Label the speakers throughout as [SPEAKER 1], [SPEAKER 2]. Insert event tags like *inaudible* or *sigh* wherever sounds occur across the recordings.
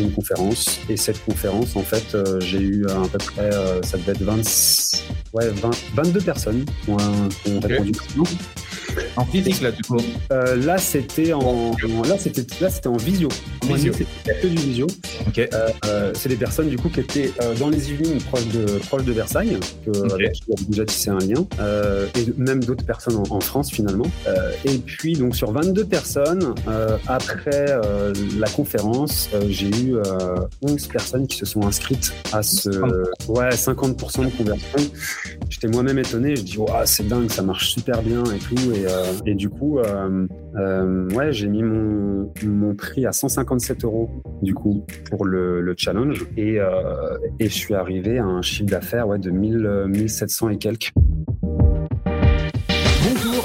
[SPEAKER 1] Une conférence. Et cette conférence, en fait, euh, j'ai eu à peu près, euh, ça devait être 20, ouais, 20, 22 personnes qui ont, ont répondu
[SPEAKER 2] en physique là du coup.
[SPEAKER 1] Euh, là c'était en, là c'était là c'était en visio.
[SPEAKER 2] En visio.
[SPEAKER 1] C'était que du visio.
[SPEAKER 2] Ok.
[SPEAKER 1] Euh, euh, c'est des personnes du coup qui étaient dans les Yvelines proches de proches de Versailles, que avec qui on déjà tissé un lien, et même d'autres personnes en, en, France finalement. et puis donc sur 22 personnes après la conférence, j'ai eu 11 personnes qui se sont inscrites à ce ouais 50% de conversion. J'étais moi-même étonné. Je dis waouh c'est dingue, ça marche super bien et tout. Et, euh, et du coup, euh, euh, ouais, j'ai mis mon, mon prix à 157 euros du coup pour le, le challenge. Et, et je suis arrivé à un chiffre d'affaires ouais, de 1000, 1700 et quelques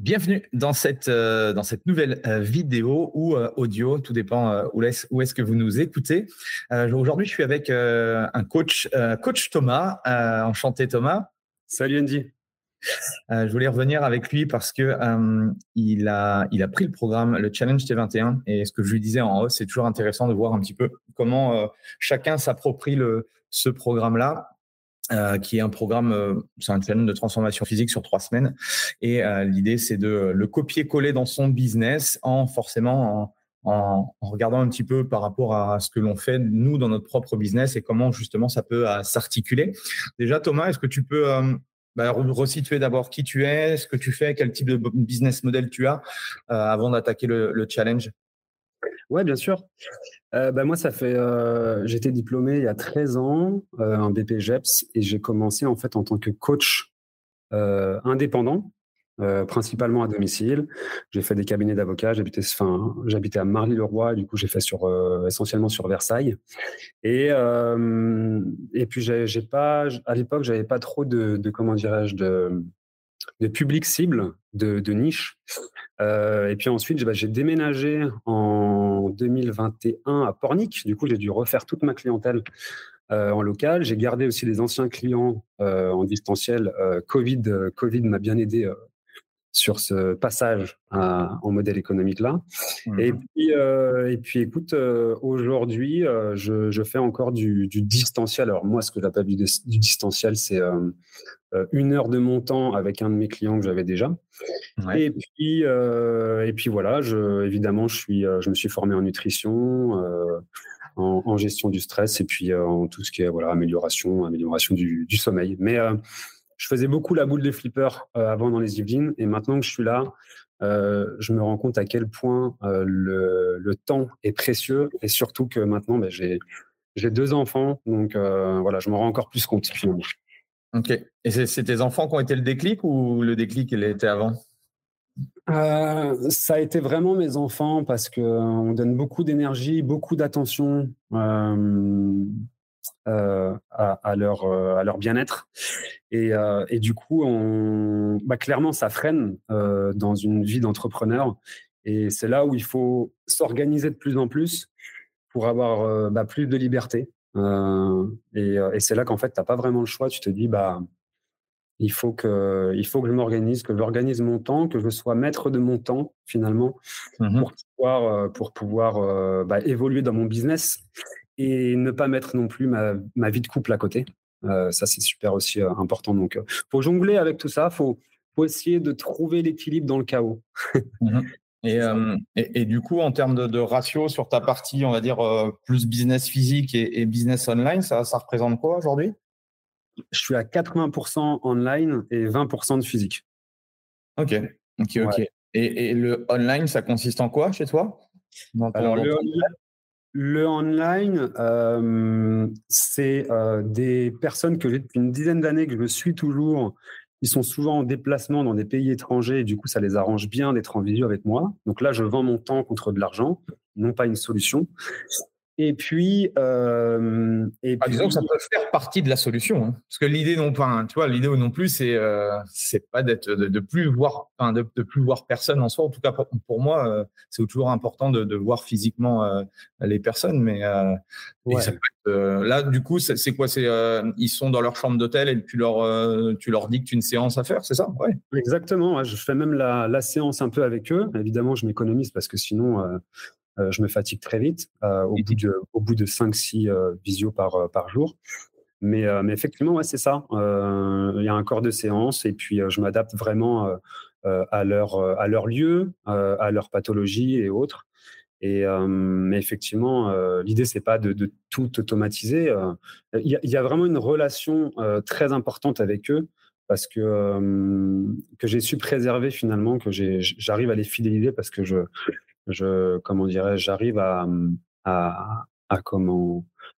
[SPEAKER 3] Bienvenue dans cette, euh, dans cette nouvelle euh, vidéo ou euh, audio, tout dépend où, est, où est-ce que vous nous écoutez. Aujourd'hui, je suis avec un coach, coach Thomas. enchanté Thomas.
[SPEAKER 1] Salut Andy.
[SPEAKER 3] je voulais revenir avec lui parce que il, a, il a pris le programme, le Challenge T21. Et ce que je lui disais en haut, c'est toujours intéressant de voir un petit peu comment chacun s'approprie ce programme-là. Euh, qui est un programme, euh, c'est un challenge de transformation physique sur trois semaines. Et euh, l'idée, c'est de le copier-coller dans son business en forcément en, en, regardant un petit peu par rapport à ce que l'on fait nous dans notre propre business et comment justement ça peut s'articuler. Déjà, Thomas, est-ce que tu peux bah, resituer d'abord qui tu es, ce que tu fais, quel type de business model tu as avant d'attaquer le, le challenge?
[SPEAKER 1] Ouais, bien sûr. Euh, bah, moi, ça fait. Euh, J'étais diplômé il y a 13 ans, euh, un BPGEPS, et j'ai commencé en fait en tant que coach euh, indépendant, euh, principalement à domicile. J'ai fait des cabinets d'avocats. J'habitais, enfin, j'habitais à Marly-le-Roi. Du coup, j'ai fait sur essentiellement sur Versailles. Et et puis j'ai pas. À l'époque, j'avais pas trop de, comment dirais-je de de public cible, de, niche. Euh, et puis ensuite, bah, j'ai déménagé en 2021 à Pornic. Du coup, j'ai dû refaire toute ma clientèle euh, en local. J'ai gardé aussi des anciens clients euh, en distanciel. Covid, Covid m'a bien aidé sur ce passage en modèle économique là. Et mmh puis, et puis, écoute, aujourd'hui, je, je, fais encore du, du, distanciel. Alors moi, ce que j'appelle du, du distanciel, c'est euh, une heure de mon temps avec un de mes clients que j'avais déjà. Et puis, euh, et puis voilà, je, évidemment, je suis, euh, je me suis formé en nutrition, en, gestion du stress et puis en tout ce qui est voilà amélioration, amélioration du, du sommeil. Mais je faisais beaucoup la boule de flipper avant dans les Yvelines et maintenant que je suis là, je me rends compte à quel point le, le, temps est précieux et surtout que maintenant, ben, j'ai j'ai deux enfants, donc voilà, je me rends encore plus compte finalement.
[SPEAKER 3] Ok. Et c'est tes enfants qui ont été le déclic ou le déclic, il était avant?
[SPEAKER 1] Euh, ça a été vraiment mes enfants parce qu'on donne beaucoup d'énergie, beaucoup d'attention. Euh, à, leur, à leur bien-être. Et, et, du coup, on, bah, clairement, ça freine dans une vie d'entrepreneur. Et c'est là où il faut s'organiser de plus en plus pour avoir bah, plus de liberté. et, et c'est là qu'en fait, tu n'as pas vraiment le choix. Tu te dis, bah, il faut que, il faut que je m'organise, que j'organise mon temps, que je sois maître de mon temps finalement mmh pour pouvoir, euh, pour pouvoir euh, bah, évoluer dans mon business et ne pas mettre non plus ma, ma vie de couple à côté. Euh, ça, c'est super aussi important. Donc, faut jongler avec tout ça. Faut, faut essayer de trouver l'équilibre dans le chaos. *laughs*
[SPEAKER 2] Mmh et, et, du coup, en termes de, ratio sur ta partie, on va dire plus business physique et, et business online, ça, ça représente quoi aujourd'hui?
[SPEAKER 1] Je suis à 80% online et 20% de physique.
[SPEAKER 2] Ok, ok, ok. Et, le online, ça consiste en quoi chez toi?
[SPEAKER 1] Alors, le, online, euh, c'est euh, des personnes que j'ai depuis une dizaine d'années que je suis toujours. Ils sont souvent en déplacement dans des pays étrangers et du coup, ça les arrange bien d'être en visio avec moi. Donc là, je vends mon temps contre de l'argent, non pas une solution. Et puis, euh,
[SPEAKER 2] et ah, disons que ça peut faire partie de la solution, hein. parce que l'idée non pas, tu vois, l'idée non plus, c'est euh, c'est pas d'être de, plus voir, enfin de, plus voir personne en soi. En tout cas, pour, moi, euh, c'est toujours important de, voir physiquement les personnes, mais là, du coup, c'est quoi? C'est ils sont dans leur chambre d'hôtel et tu leur tu leur dictes une séance à faire, c'est ça?
[SPEAKER 1] Ouais. Exactement. Je fais même la, la, séance un peu avec eux. Évidemment, je m'économise parce que sinon euh, je me fatigue très vite euh, au, bout de, au bout de 5-6 euh, visios par, par jour. Mais, mais effectivement, ouais, c'est ça. Il y a un corps de séance et puis je m'adapte vraiment à, leur, à leur lieu, à leur pathologie et autres. Et mais effectivement, l'idée c'est pas de, de, tout automatiser. Il y, y, a vraiment une relation très importante avec eux parce que que j'ai su préserver finalement, que j'arrive à les fidéliser parce que je je, comment j'arrive à,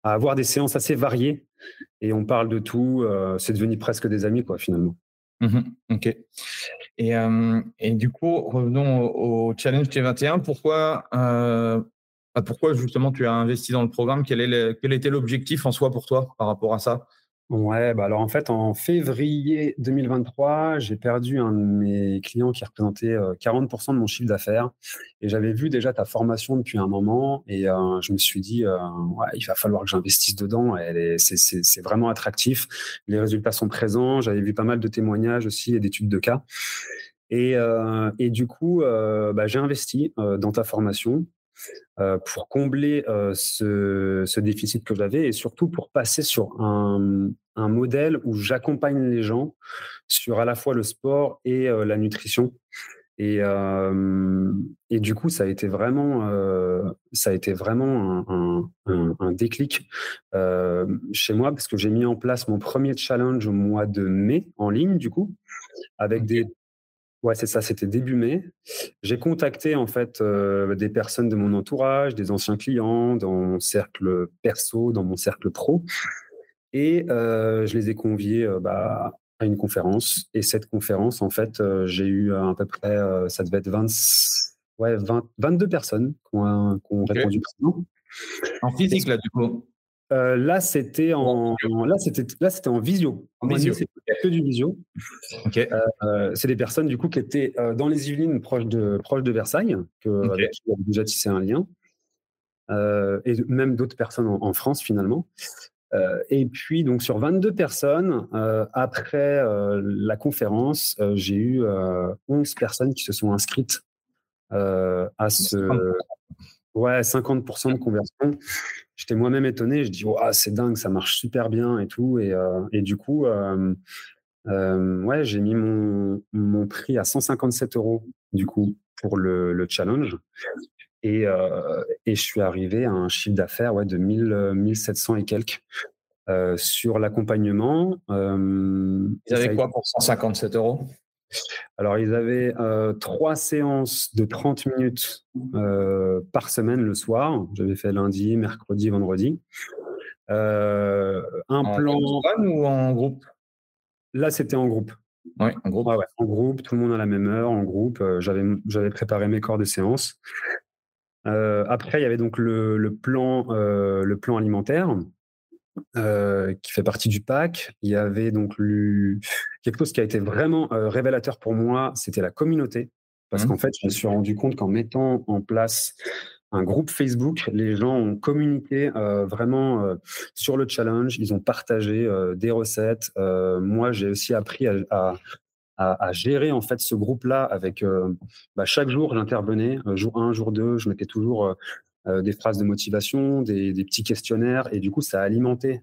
[SPEAKER 1] avoir des séances assez variées et on parle de tout. Euh, c'est devenu presque des amis, quoi, finalement.
[SPEAKER 2] Mmh ok. Et, euh, et, du coup, revenons au, challenge T21. Pourquoi, euh, pourquoi justement tu as investi dans le programme? Quel était l'objectif en soi pour toi par rapport à ça?
[SPEAKER 1] Ouais, bah alors en fait, en février 2023, j'ai perdu un de mes clients qui représentait 40% de mon chiffre d'affaires. Et j'avais vu déjà ta formation depuis un moment et je me suis dit, ouais, il va falloir que j'investisse dedans. C'est vraiment attractif. Les résultats sont présents. J'avais vu pas mal de témoignages aussi et d'études de cas. Et, et du coup, bah, j'ai investi dans ta formation. Euh, pour combler euh, ce, déficit que j'avais et surtout pour passer sur un, modèle où j'accompagne les gens sur à la fois le sport et euh, la nutrition. Et, et, du coup, ça a été vraiment, ça a été vraiment un, déclic chez moi parce que j'ai mis en place mon premier challenge au mois de mai en ligne, du coup, avec des Ouais, c'est ça, c'était début mai. J'ai contacté en fait euh, des personnes de mon entourage, des anciens clients, dans mon cercle perso, dans mon cercle pro. Et euh, je les ai conviés euh, bah, à une conférence. Et cette conférence, en fait, j'ai eu à peu près, ça devait être 20, ouais, 22 personnes qui ont, répondu présent.
[SPEAKER 2] En physique, là, du coup?
[SPEAKER 1] Euh, là, c'était en, là, c'était, là, c'était en visio. En visio. Que du visio. Euh, c'est des personnes, du coup, qui étaient euh, dans les Yvelines, proches de, proches de Versailles, que, avec qui j'avais déjà tissé un lien. et même d'autres personnes en, France, finalement. et puis, donc, sur 22 personnes, après la conférence, j'ai eu 11 personnes qui se sont inscrites à ce. Ouais, 50% de conversion j'étais moi-même étonné. Je dis, oh, c'est dingue, ça marche super bien et tout. Et, euh, et du coup, euh, euh, ouais, j'ai mis mon, mon, prix à 157 euros du coup pour le, le challenge. Et, et, je suis arrivé à un chiffre d'affaires ouais, de 1000, 1700 et quelques sur l'accompagnement.
[SPEAKER 2] Vous avez quoi pour 157 euros?
[SPEAKER 1] Alors, ils avaient euh, trois séances de 30 minutes euh, par semaine le soir. J'avais fait lundi, mercredi, vendredi.
[SPEAKER 2] Euh, un plan. ou en groupe?
[SPEAKER 1] Là, c'était en groupe.
[SPEAKER 2] Oui, en groupe.
[SPEAKER 1] en groupe, tout le monde à la même heure, en groupe. J'avais préparé mes corps de séance. après, il y avait donc le, plan, le plan alimentaire qui fait partie du pack. Il y avait donc *laughs* quelque chose qui a été vraiment révélateur pour moi, c'était la communauté. Parce mmh. qu'en fait, je me suis rendu compte qu'en mettant en place un groupe Facebook. Les gens ont communiqué euh, vraiment euh, sur le challenge. Ils ont partagé euh, des recettes. moi, j'ai aussi appris à, à, gérer en fait ce groupe-là. Avec bah, chaque jour, j'intervenais. jour 1, jour 2, je mettais toujours des phrases de motivation, des, petits questionnaires, et du coup, ça a alimenté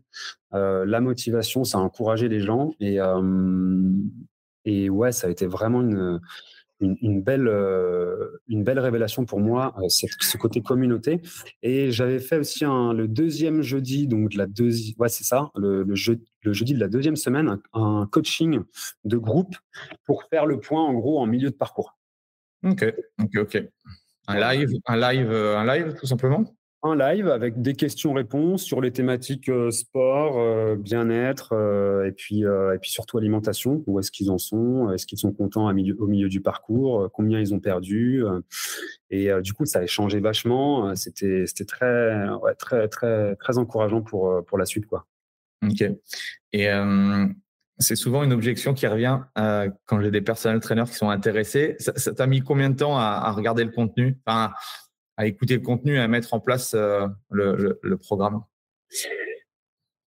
[SPEAKER 1] la motivation, ça a encouragé les gens. Et, et ouais, ça a été vraiment une une, belle, euh, une belle révélation pour moi, euh, ce côté communauté. Et j'avais fait aussi le deuxième jeudi, donc la deuxième, ouais, c'est ça, le, le, le, jeudi de la deuxième semaine, un, coaching de groupe pour faire le point en gros en milieu de parcours.
[SPEAKER 2] Ok, ok, ok. Un live, un live, euh, un live tout simplement?
[SPEAKER 1] Un live avec des questions-réponses sur les thématiques euh, sport, euh, bien-être et puis et puis surtout alimentation. Où est-ce qu'ils en sont? Est-ce qu'ils sont contents au milieu du parcours? Combien ils ont perdu? Et du coup, ça a changé vachement. C'était c'était très très très très encourageant pour pour la suite quoi.
[SPEAKER 2] Ok. Et c'est souvent une objection qui revient quand j'ai des personnels traîneurs qui sont intéressés. Ça t'a mis combien de temps à, regarder le contenu à écouter le contenu et à mettre en place euh, le, programme?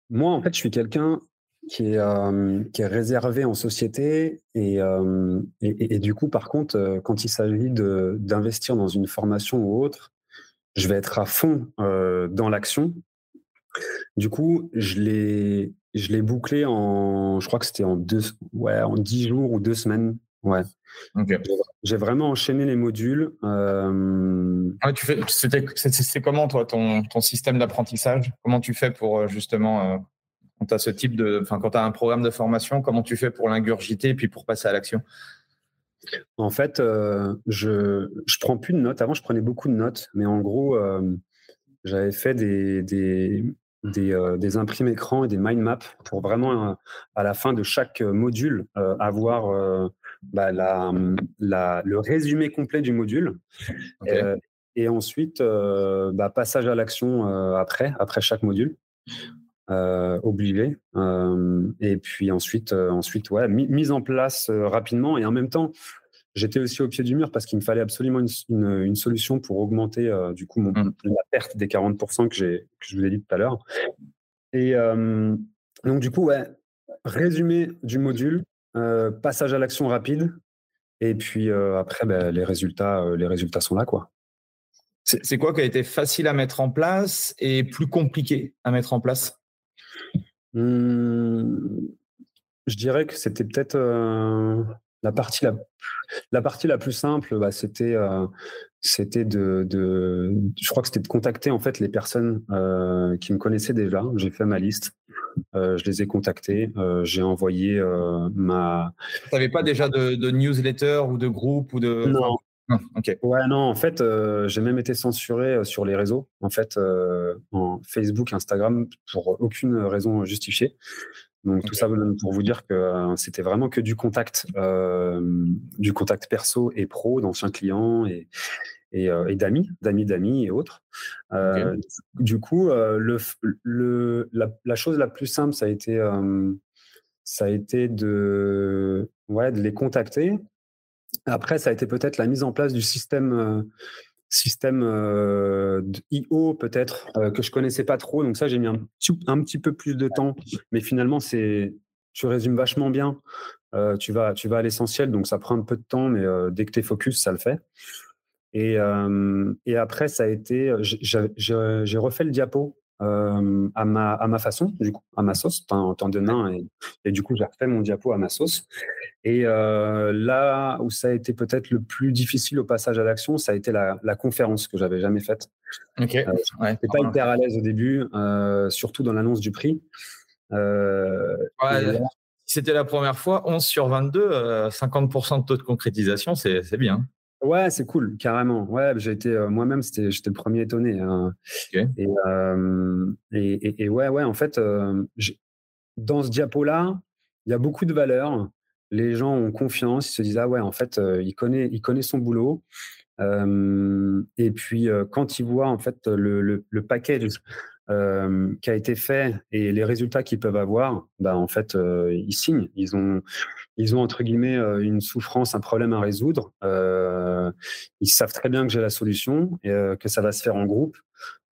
[SPEAKER 1] Moi, en fait, je suis quelqu'un qui est, euh, réservé en société euh, et, et, du coup, par contre, quand il s'agit d'investir dans une formation ou autre, je vais être à fond dans l'action. Du coup, je l'ai, je l'ai bouclé en, je crois que c'était en deux, ouais, en dix jours ou deux semaines. Ouais. J'ai vraiment enchaîné les modules.
[SPEAKER 2] Euh... tu fais, c'est, comment toi ton, ton système d'apprentissage? Comment tu fais pour euh, justement euh, quand tu as ce type de, enfin quand tu as un programme de formation, comment tu fais pour l'ingurgiter et puis pour passer à l'action?
[SPEAKER 1] En fait, euh, je je prends plus de notes. Avant, je prenais beaucoup de notes, mais en gros, j'avais fait des, des des, des imprimes écran et des mind maps pour vraiment à la fin de chaque module avoir bah, la, la, le résumé complet du module. Euh, et ensuite, euh, bah, passage à l'action euh, après, après chaque module. obligé. et puis ensuite, ensuite ouais, mise en place rapidement. Et en même temps, j'étais aussi au pied du mur parce qu'il me fallait absolument une, une, solution pour augmenter du coup mon, mmh. la perte des 40% que, que je vous ai dit tout à l'heure. Et donc du coup, ouais, résumé du module, euh, passage à l'action rapide. Et puis euh, après, ben, les, résultats, euh, les résultats sont là. quoi.
[SPEAKER 2] C'est quoi qui a été facile à mettre en place et plus compliqué à mettre en place?
[SPEAKER 1] Mmh, Je dirais que c'était peut-être la, partie la, la partie la plus simple, bah, c'était c'était de, de, je crois que c'était de contacter en fait les personnes qui me connaissaient déjà. J'ai fait ma liste euh, je les ai contactés. Euh, j'ai envoyé euh, ma.
[SPEAKER 2] Tu n'avais pas déjà de, newsletter ou de groupe ou de.
[SPEAKER 1] Non. ok. Ouais, non, en fait, j'ai même été censuré sur les réseaux, en fait, en Facebook, Instagram, pour aucune raison justifiée. Donc tout ça pour vous dire que c'était vraiment que du contact, du contact perso et pro d'anciens clients et, euh, et, d'amis, d'amis, d'amis et autres. Euh, du coup, euh, le, la, chose la plus simple, ça a été, ça a été de, ouais, de les contacter. Après, ça a été peut-être la mise en place du système système IO peut-être que je connaissais pas trop. Donc ça, j'ai mis un petit, un petit, peu plus de temps, mais finalement, c'est tu résumes vachement bien. tu vas tu vas à l'essentiel, donc ça prend un peu de temps, mais dès que tu es focus, ça le fait. Et, et après, ça a été, j'ai refait le diapo euh, à, ma, à ma façon, du coup, à ma sauce, en temps de nain. Et, et, du coup, j'ai refait mon diapo à ma sauce. Et euh, là où ça a été peut-être le plus difficile au passage à l'action, ça a été la, la conférence que j'avais jamais faite.
[SPEAKER 2] Ok. Euh,
[SPEAKER 1] ouais, pas hyper à l'aise au début, euh, surtout dans l'annonce du prix.
[SPEAKER 2] Ouais, C'était la première fois, 11 sur 22, 50% de taux de concrétisation, c'est bien.
[SPEAKER 1] Ouais, c'est cool, carrément. Ouais, j'ai été euh, moi-même, c'était, j'étais le premier étonné. Hein. Euh, et, et, et, ouais, ouais, en fait, euh, dans ce diapo-là, il y a beaucoup de valeurs. Les gens ont confiance, ils se disent ah ouais, en fait, il connaît, il connaît son boulot. et puis quand ils voient en fait le, le, le package qui a été fait et les résultats qu'ils peuvent avoir, bah, en fait, ils signent. Ils ont, ils ont, entre guillemets, euh, une souffrance, un problème à résoudre. ils savent très bien que j'ai la solution et que ça va se faire en groupe.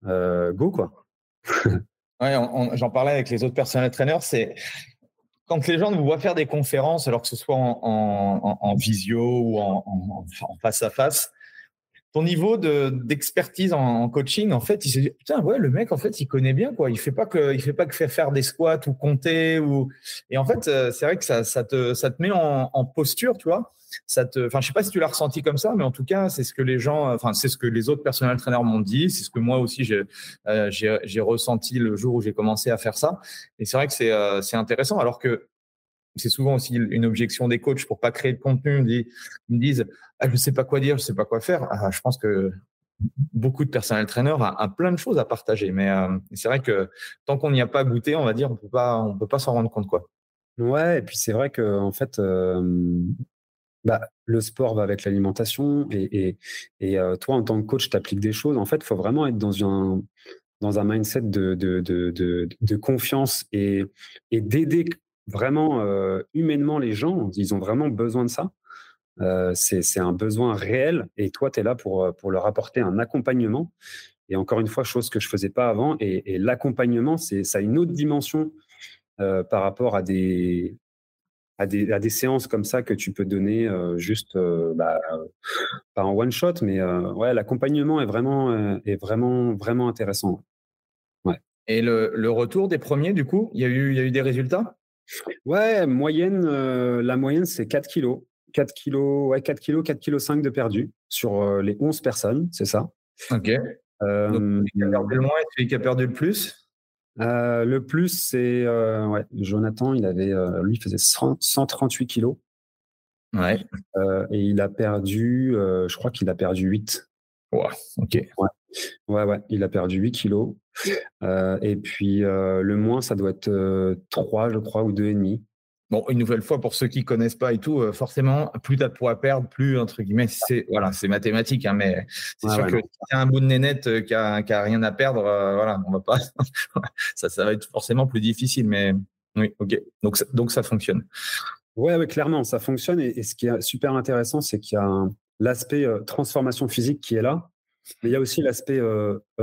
[SPEAKER 1] go, quoi. *laughs*
[SPEAKER 2] ouais, j'en parlais avec les autres personnels traîneurs. C'est quand les gens nous voient faire des conférences, alors que ce soit en, visio ou en, face à face, ton niveau d'expertise en, coaching, en fait, il se dit putain ouais le mec en fait il connaît bien quoi. Il fait pas que il fait pas que faire faire des squats ou compter ou et en fait euh, c'est vrai que ça, ça, te ça te met en, posture tu vois. Ça te enfin je sais pas si tu l'as ressenti comme ça mais en tout cas c'est ce que les gens enfin c'est ce que les autres personnels traîneurs m'ont dit c'est ce que moi aussi j'ai euh, j'ai ressenti le jour où j'ai commencé à faire ça et c'est vrai que c'est euh, c'est intéressant alors que c'est souvent aussi une objection des coachs pour pas créer de contenu. Ils me disent, ah, je sais pas quoi dire, je sais pas quoi faire. Ah, je pense que beaucoup de personnel trainer a, plein de choses à partager. Mais euh, c'est vrai que tant qu'on n'y a pas goûté, on va dire, on peut pas, on peut pas s'en rendre compte, quoi.
[SPEAKER 1] Ouais, et puis c'est vrai que en fait, bah, le sport va avec l'alimentation et, et, euh, toi, en tant que coach, tu appliques des choses. En fait, il faut vraiment être dans un, dans un mindset de, de, de, de confiance et, et d'aider vraiment euh, humainement les gens, ils ont vraiment besoin de ça. Euh, c'est un besoin réel et toi, tu es là pour, euh, pour leur apporter un accompagnement. Et encore une fois, chose que je faisais pas avant. Et, l'accompagnement, ça a une autre dimension par rapport à des, séances comme ça que tu peux donner juste, bah, pas en one shot, mais ouais, l'accompagnement est vraiment, est vraiment, vraiment intéressant.
[SPEAKER 2] Et le, retour des premiers, du coup, il y a eu des résultats?
[SPEAKER 1] Ouais, moyenne, euh, la moyenne, c'est 4 kilos. 4 kilos, ouais, 4 kilos, 4 kilos 5 de perdu sur euh, les 11 personnes, c'est ça.
[SPEAKER 2] Ok. Euh, Donc, celui qui a perdu le moins et celui qui a perdu le plus?
[SPEAKER 1] Le plus, c'est ouais, Jonathan, il avait, lui, il faisait 138 kilos.
[SPEAKER 2] Ouais.
[SPEAKER 1] et il a perdu, je crois qu'il a perdu 8.
[SPEAKER 2] Ouais, ok.
[SPEAKER 1] Ouais. ouais, ouais, il a perdu 8 kilos. Euh, et puis euh, le moins, ça doit être 3, euh, je crois, ou 2,5.
[SPEAKER 2] Bon, une nouvelle fois, pour ceux qui connaissent pas et tout, forcément, plus tu as de poids à perdre, plus, entre guillemets, c'est voilà, c'est mathématique, hein, mais c'est sûr que si tu as un bout de nénette qui a, qui a rien à perdre, voilà, on va pas. *laughs* ça, ça va être forcément plus difficile, mais oui, ok. Donc, ça, donc ça fonctionne.
[SPEAKER 1] Ouais, ouais, clairement, ça fonctionne. Et, ce qui est super intéressant, c'est qu'il y a l'aspect transformation physique qui est là, mais il y a aussi l'aspect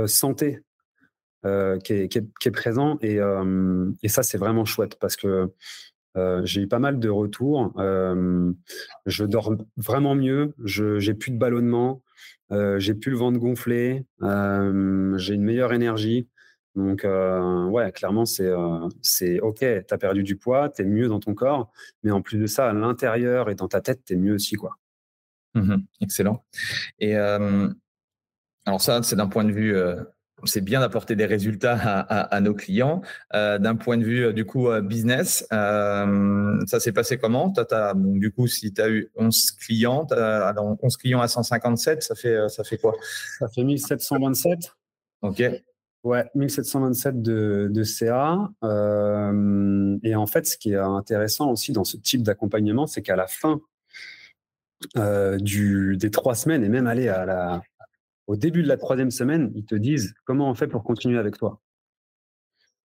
[SPEAKER 1] santé euh, qui, est, présent. Et, euh, et ça, c'est vraiment chouette parce que euh, j'ai eu pas mal de retours. je dors vraiment mieux. J'ai plus de ballonnement. j'ai plus le ventre gonflé. j'ai une meilleure énergie. Donc, ouais, clairement, c'est c'est OK. Tu as perdu du poids, tu es mieux dans ton corps. Mais en plus de ça, à l'intérieur et dans ta tête, tu es mieux aussi. quoi.
[SPEAKER 2] Mmh excellent. Et alors, ça, c'est d'un point de vue c'est bien d'apporter des résultats à, nos clients. Euh, d'un point de vue euh, du coup euh, business, ça s'est passé comment? Du coup, si tu as eu 11 clients, 11 clients à 157, ça fait, ça fait quoi?
[SPEAKER 1] Ça fait 1727.
[SPEAKER 2] Ok.
[SPEAKER 1] Ouais, 1727 de, de CA. et en fait, ce qui est intéressant aussi dans ce type d'accompagnement, c'est qu'à la fin du, des trois semaines, et même aller à la, au début de la troisième semaine, ils te disent comment on fait pour continuer avec toi?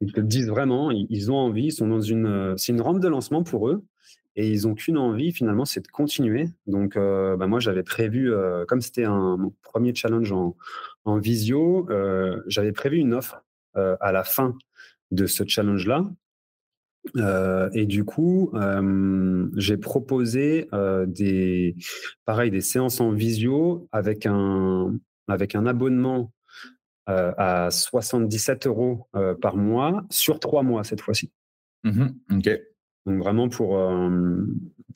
[SPEAKER 1] Ils te disent vraiment, ils ont envie, ils sont dans une, euh, c'est une rampe de lancement pour eux et ils ont qu'une envie finalement, c'est de continuer. Donc, euh, bah, moi, j'avais prévu, euh, comme c'était un premier challenge en, en visio, j'avais prévu une offre à la fin de ce challenge-là. et du coup, j'ai proposé des, pareil, des séances en visio avec un, avec un abonnement euh, à 77 euros euh, par mois sur trois mois cette fois-ci.
[SPEAKER 2] Mmh
[SPEAKER 1] Donc vraiment pour, euh,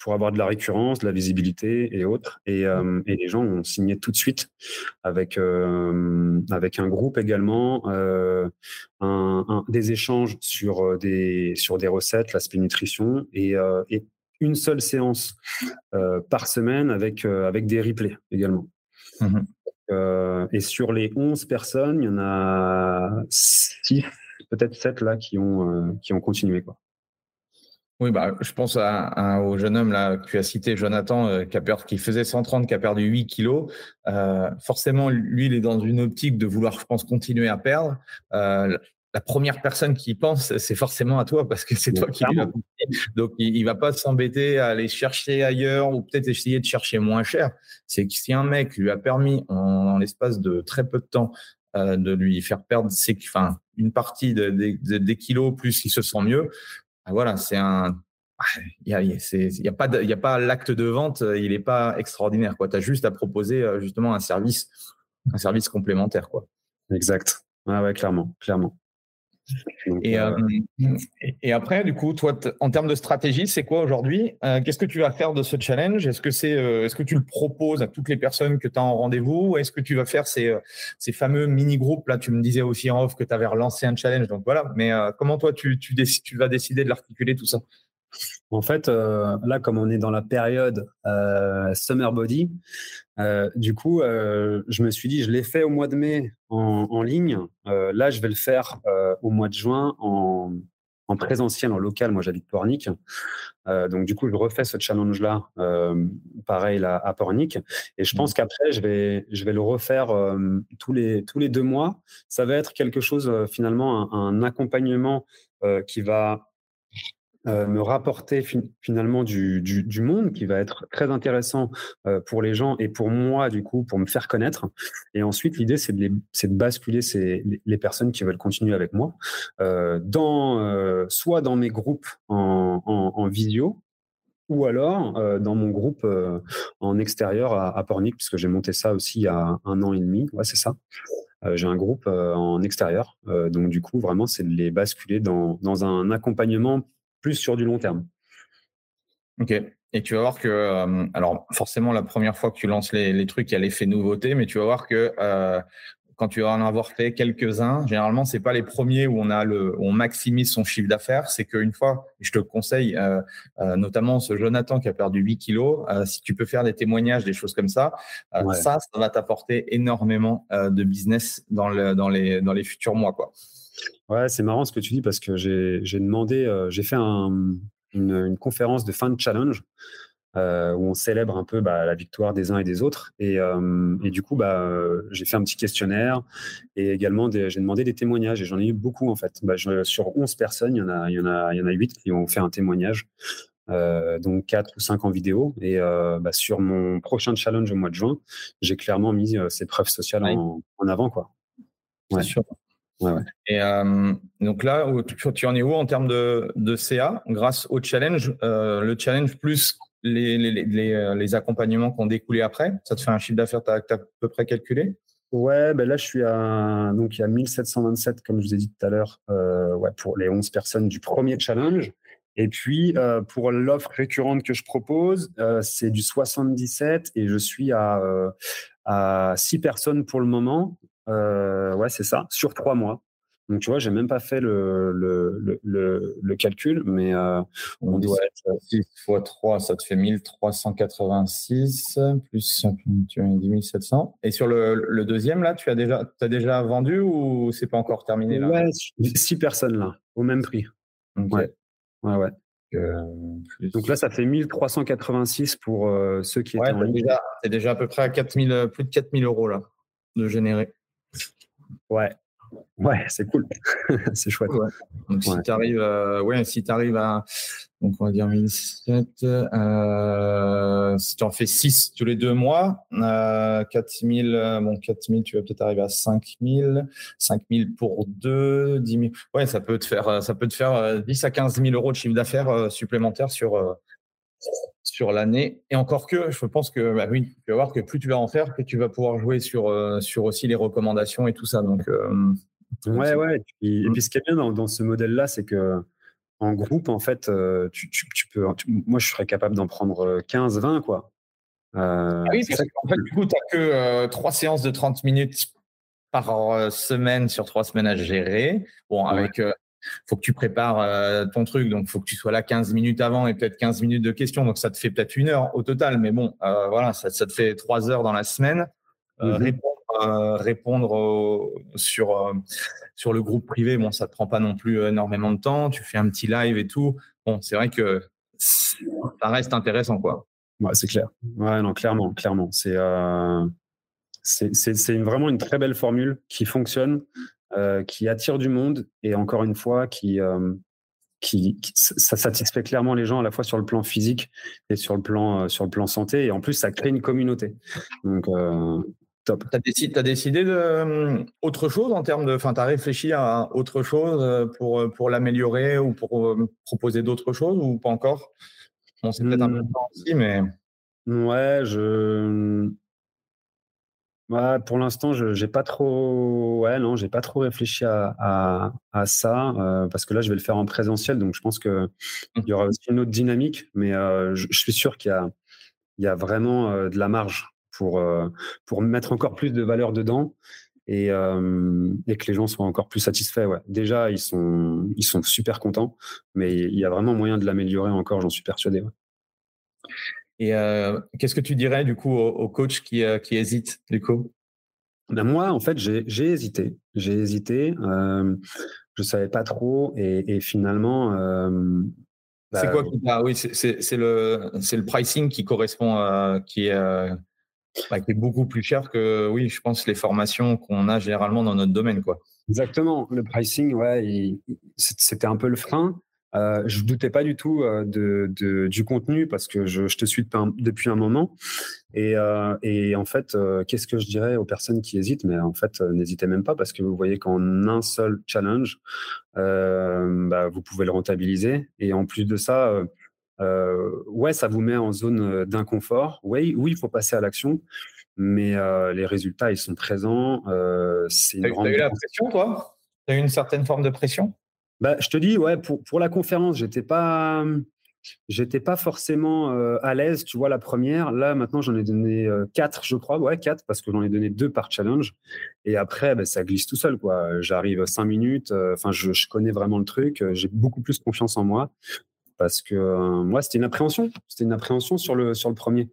[SPEAKER 1] pour avoir de la récurrence, de la visibilité et autres. Et, et les gens ont signé tout de suite avec, avec un groupe également, un, des échanges sur des, sur des recettes, l'aspect nutrition et, et une seule séance par semaine avec, avec des replays également. Mmh euh, et sur les 11 personnes, il y en a 6, peut-être 7 là qui ont, euh, qui ont continué. Quoi.
[SPEAKER 2] Oui, bah, je pense au jeune homme là que tu as cité, Jonathan, euh, qui, a perdu, qui faisait 130, qui a perdu 8 kilos. forcément, lui, il est dans une optique de vouloir, je pense, continuer à perdre. La première personne qui pense, c'est forcément à toi parce que c'est toi qui lui Donc, il, ne va pas s'embêter à aller chercher ailleurs ou peut-être essayer de chercher moins cher. C'est que si un mec lui a permis en, l'espace de très peu de temps euh, de lui faire perdre ses, enfin, une partie des kilos plus il se sent mieux, ben voilà, c'est un. Il n'y a, a, a pas l'acte de vente, il n'est pas extraordinaire. Tu as juste à proposer euh, justement un service, un service complémentaire. Quoi.
[SPEAKER 1] Exact. Ouais, ouais, clairement, clairement.
[SPEAKER 2] Euh, et, après, du coup, toi, en termes de stratégie, c'est quoi aujourd'hui? Euh, Qu'est-ce que tu vas faire de ce challenge? Est-ce que, c'est, euh, est-ce que tu le proposes à toutes les personnes que tu as en rendez-vous? Est-ce que tu vas faire ces, ces fameux mini-groupes? Là, tu me disais aussi en off que tu avais relancé un challenge. Donc voilà, mais comment toi, tu, tu, tu vas décider de l'articuler tout ça?
[SPEAKER 1] En fait, euh, là, comme on est dans la période euh, summer body, euh, du coup, je me suis dit, je l'ai fait au mois de mai en, ligne. là, je vais le faire au mois de juin en, présentiel, en local. Moi, j'habite Pornic. donc, du coup, je refais ce challenge-là, pareil à, Pornic. Et je pense mmh. qu'après, je vais, je vais le refaire tous, les, tous les deux mois. Ça va être quelque chose, finalement, un accompagnement qui va euh, me rapporter finalement du, du, monde qui va être très intéressant euh, pour les gens et pour moi, du coup, pour me faire connaître. Et ensuite, l'idée, c'est de, de, basculer ces, les personnes qui veulent continuer avec moi, euh, dans, soit dans mes groupes en, en, visio, ou alors dans mon groupe en extérieur à, Pornic, puisque j'ai monté ça aussi il y a un an et demi. Ouais, c'est ça. j'ai un groupe en extérieur. donc, du coup, vraiment, c'est de les basculer dans, dans un accompagnement plus sur du long terme.
[SPEAKER 2] Ok. Et tu vas voir que, euh, alors forcément, la première fois que tu lances les, trucs, il y a l'effet nouveauté, mais tu vas voir que euh, quand tu vas en avoir fait quelques-uns, généralement, c'est pas les premiers où on a le, on maximise son chiffre d'affaires. C'est qu'une fois, je te conseille, euh, notamment ce Jonathan qui a perdu 8 kilos, si tu peux faire des témoignages, des choses comme ça, ça, ça va t'apporter énormément de business dans, le, dans, les, dans les futurs mois, quoi.
[SPEAKER 1] Ouais, c'est marrant ce que tu dis parce que j'ai demandé, euh, j'ai fait une, conférence de fin de challenge euh, où on célèbre un peu bah, la victoire des uns et des autres. Et, euh, du coup, bah, j'ai fait un petit questionnaire et également j'ai demandé des témoignages et j'en ai eu beaucoup en fait. Bah, sur 11 personnes, il y, en a, il, y en a, il y en a 8 qui ont fait un témoignage. donc 4 ou 5 en vidéo. Et bah, sur mon prochain challenge au mois de juin, j'ai clairement mis ces preuves sociales en, avant. Quoi.
[SPEAKER 2] Ouais. Sûr. Et euh, donc là, tu, en es où en termes de, de CA grâce au challenge euh, Le challenge plus euh, les accompagnements qui ont découlé après, ça te fait un chiffre d'affaires que tu as à peu près calculé?
[SPEAKER 1] Ouais, ben là, je suis à, donc a 1727, comme je vous ai dit tout à l'heure, ouais, pour les 11 personnes du premier challenge. Et puis, pour l'offre récurrente que je propose, c'est du 77 et je suis à, à 6 personnes pour le moment. Euh, ouais, c'est ça, sur trois mois. Donc, tu vois, j'ai même pas fait le, le, le, le calcul, mais euh, on, doit
[SPEAKER 2] être. 6 x 3, ça te fait 1386, plus tu as 10 700. Et sur le, deuxième, là, tu as déjà, as déjà vendu ou c'est pas encore terminé là?
[SPEAKER 1] Ouais, 6 personnes là, au même prix. Ouais. Ouais, ouais. Euh, Donc là, ça fait 1386 pour ceux qui étaient en
[SPEAKER 2] ligne. C'est déjà à peu près à 4000, plus de 4000 euros là, de générer.
[SPEAKER 1] Ouais. Ouais, c'est cool. *laughs* c'est chouette.
[SPEAKER 2] Donc, si tu arrives, ouais, si arrives à, donc on va dire 1007, euh, si tu en fais 6 tous les deux mois, euh, 4000, euh, bon, 4000, tu vas peut-être arriver à 5000, 5000 pour 2, 10 000. Ouais, ça peut te faire, ça peut te faire 10 à 15 000 euros de chiffre d'affaires euh, supplémentaire sur, sur l'année. Et encore que, je pense que bah oui, tu vas voir que plus tu vas en faire, plus tu vas pouvoir jouer sur, euh, sur aussi les recommandations et tout ça. Donc, euh,
[SPEAKER 1] ouais, ouais. Et puis, ce qui est bien dans, ce modèle-là, c'est que en groupe, en fait, euh, tu, peux. moi, je serais capable d'en prendre 15, 20, quoi.
[SPEAKER 2] Ah oui, parce qu'en fait, du coup, tu n'as que trois séances de 30 minutes par semaine sur trois semaines à gérer. Bon, avec faut que tu prépares euh, ton truc, donc faut que tu sois là 15 minutes avant et peut-être 15 minutes de questions, donc ça te fait peut-être une heure au total, mais bon, euh, voilà, ça, te fait trois heures dans la semaine. Euh, mhm. Répondre, sur, sur le groupe privé, bon, ça te prend pas non plus énormément de temps. Tu fais un petit live et tout. Bon, c'est vrai que ça reste intéressant, quoi.
[SPEAKER 1] Ouais, c'est clair. Ouais, non, clairement, clairement. C'est c'est vraiment une très belle formule qui fonctionne. Qui attire du monde et encore une fois qui qui, ça satisfait clairement les gens à la fois sur le plan physique et sur le plan sur le plan santé et en plus ça crée une communauté. Donc top.
[SPEAKER 2] Tu as décidé, as décidé de autre chose en termes de enfin tu as réfléchi à autre chose pour pour l'améliorer ou pour proposer d'autres choses ou pas encore? On c'est peut-être un peu de temps aussi mais
[SPEAKER 1] ouais je pour l'instant, je j'ai pas trop, ouais, non, j'ai pas trop réfléchi à, à, ça euh, parce que là, je vais le faire en présentiel, donc je pense que mmh. il y aura aussi une autre dynamique, mais euh, je, suis sûr qu'il y a, il y a vraiment euh, de la marge pour pour mettre encore plus de valeur dedans et, et que les gens soient encore plus satisfaits. Ouais. Déjà, ils sont ils sont super contents, mais il y a vraiment moyen de l'améliorer encore, j'en suis persuadé.
[SPEAKER 2] Et euh, qu'est-ce que tu dirais du coup aux, coachs qui, euh, qui hésitent du coup?
[SPEAKER 1] Ben Moi, en fait, j'ai hésité. J'ai hésité. Euh, je savais pas trop. Et, et finalement. Euh,
[SPEAKER 2] c'est bah, quoi qui Oui, c'est le, le pricing qui correspond à. Qui est, bah, qui est beaucoup plus cher que, oui, je pense, les formations qu'on a généralement dans notre domaine. Quoi.
[SPEAKER 1] Exactement. Le pricing, ouais, c'était un peu le frein. Euh, je ne doutais pas du tout euh, de, du contenu parce que je, te suis depuis un, moment. Et, euh, et en fait, qu'est-ce que je dirais aux personnes qui hésitent? Mais en fait, n'hésitez même pas parce que vous voyez qu'en un seul challenge, bah, vous pouvez le rentabiliser. Et en plus de ça, ouais, ça vous met en zone d'inconfort. Oui, oui, il faut passer à l'action. Mais les résultats, ils sont présents.
[SPEAKER 2] une grande... eu la pression, toi? Tu as eu une certaine forme de pression?
[SPEAKER 1] Bah, je te dis, ouais, pour, pour la conférence, j'étais pas, j'étais pas forcément euh, à l'aise. Tu vois, la première, là, maintenant, j'en ai donné euh, quatre, je crois. Ouais, quatre, parce que j'en ai donné deux par challenge. Et après, bah, ça glisse tout seul, quoi. J'arrive cinq minutes. Euh, enfin, je, connais vraiment le truc. J'ai beaucoup plus confiance en moi parce que moi, c'était une appréhension. C'était une appréhension sur le, sur le premier.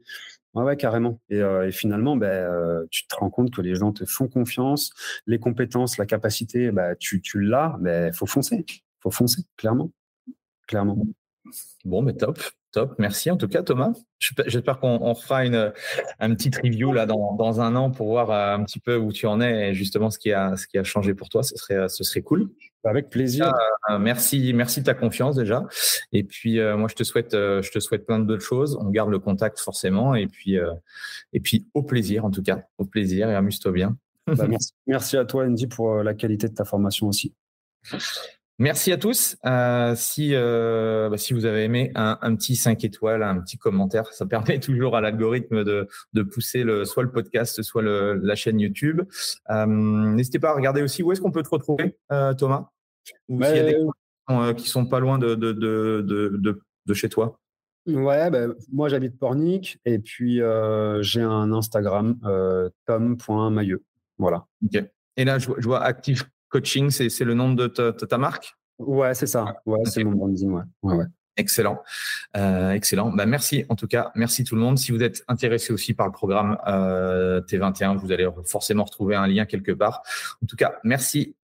[SPEAKER 1] Ouais, ouais, carrément. Et, et finalement, ben, tu te rends compte que les gens te font confiance, les compétences, la capacité, bah, tu, tu l'as, mais faut foncer. Faut foncer, clairement. Clairement.
[SPEAKER 2] Bon, mais top, top. Merci en tout cas, Thomas. J'espère qu'on fera une, un petit review là dans, dans, un an pour voir un petit peu où tu en es et justement ce qui a, ce qui a changé pour toi. Ce serait, ce serait cool.
[SPEAKER 1] Avec plaisir.
[SPEAKER 2] Euh, merci, merci de ta confiance déjà. Et puis euh, moi, je te souhaite, euh, je te souhaite plein d'autres choses. On garde le contact forcément. Et puis, et puis au plaisir en tout cas, au plaisir et amuse-toi bien.
[SPEAKER 1] Bah, *laughs* merci. merci à toi, Andy, pour la qualité de ta formation aussi.
[SPEAKER 2] Merci à tous. Euh, si, euh, bah, si vous avez aimé, un, un, petit 5 étoiles, un petit commentaire, ça *laughs* permet toujours à l'algorithme de, de pousser le, soit le podcast, soit le, la chaîne YouTube. Euh, N'hésitez pas à regarder aussi où est-ce qu'on peut te retrouver, Thomas? Ou s'il y a des euh, qui sont pas loin de, de, de, de, chez toi?
[SPEAKER 1] Ouais, bah, moi j'habite Pornic et puis euh, j'ai un Instagram, tom.mailleux. Voilà.
[SPEAKER 2] Et là, je, je vois Active Coaching, c'est le nom de ta, marque?
[SPEAKER 1] Ouais, c'est ça. Ouais, c'est mon branding. Ouais. Ouais, ouais.
[SPEAKER 2] Excellent, euh, excellent. Bah, merci en tout cas, merci tout le monde. Si vous êtes intéressé aussi par le programme euh, T21, vous allez forcément retrouver un lien quelque part. En tout cas, merci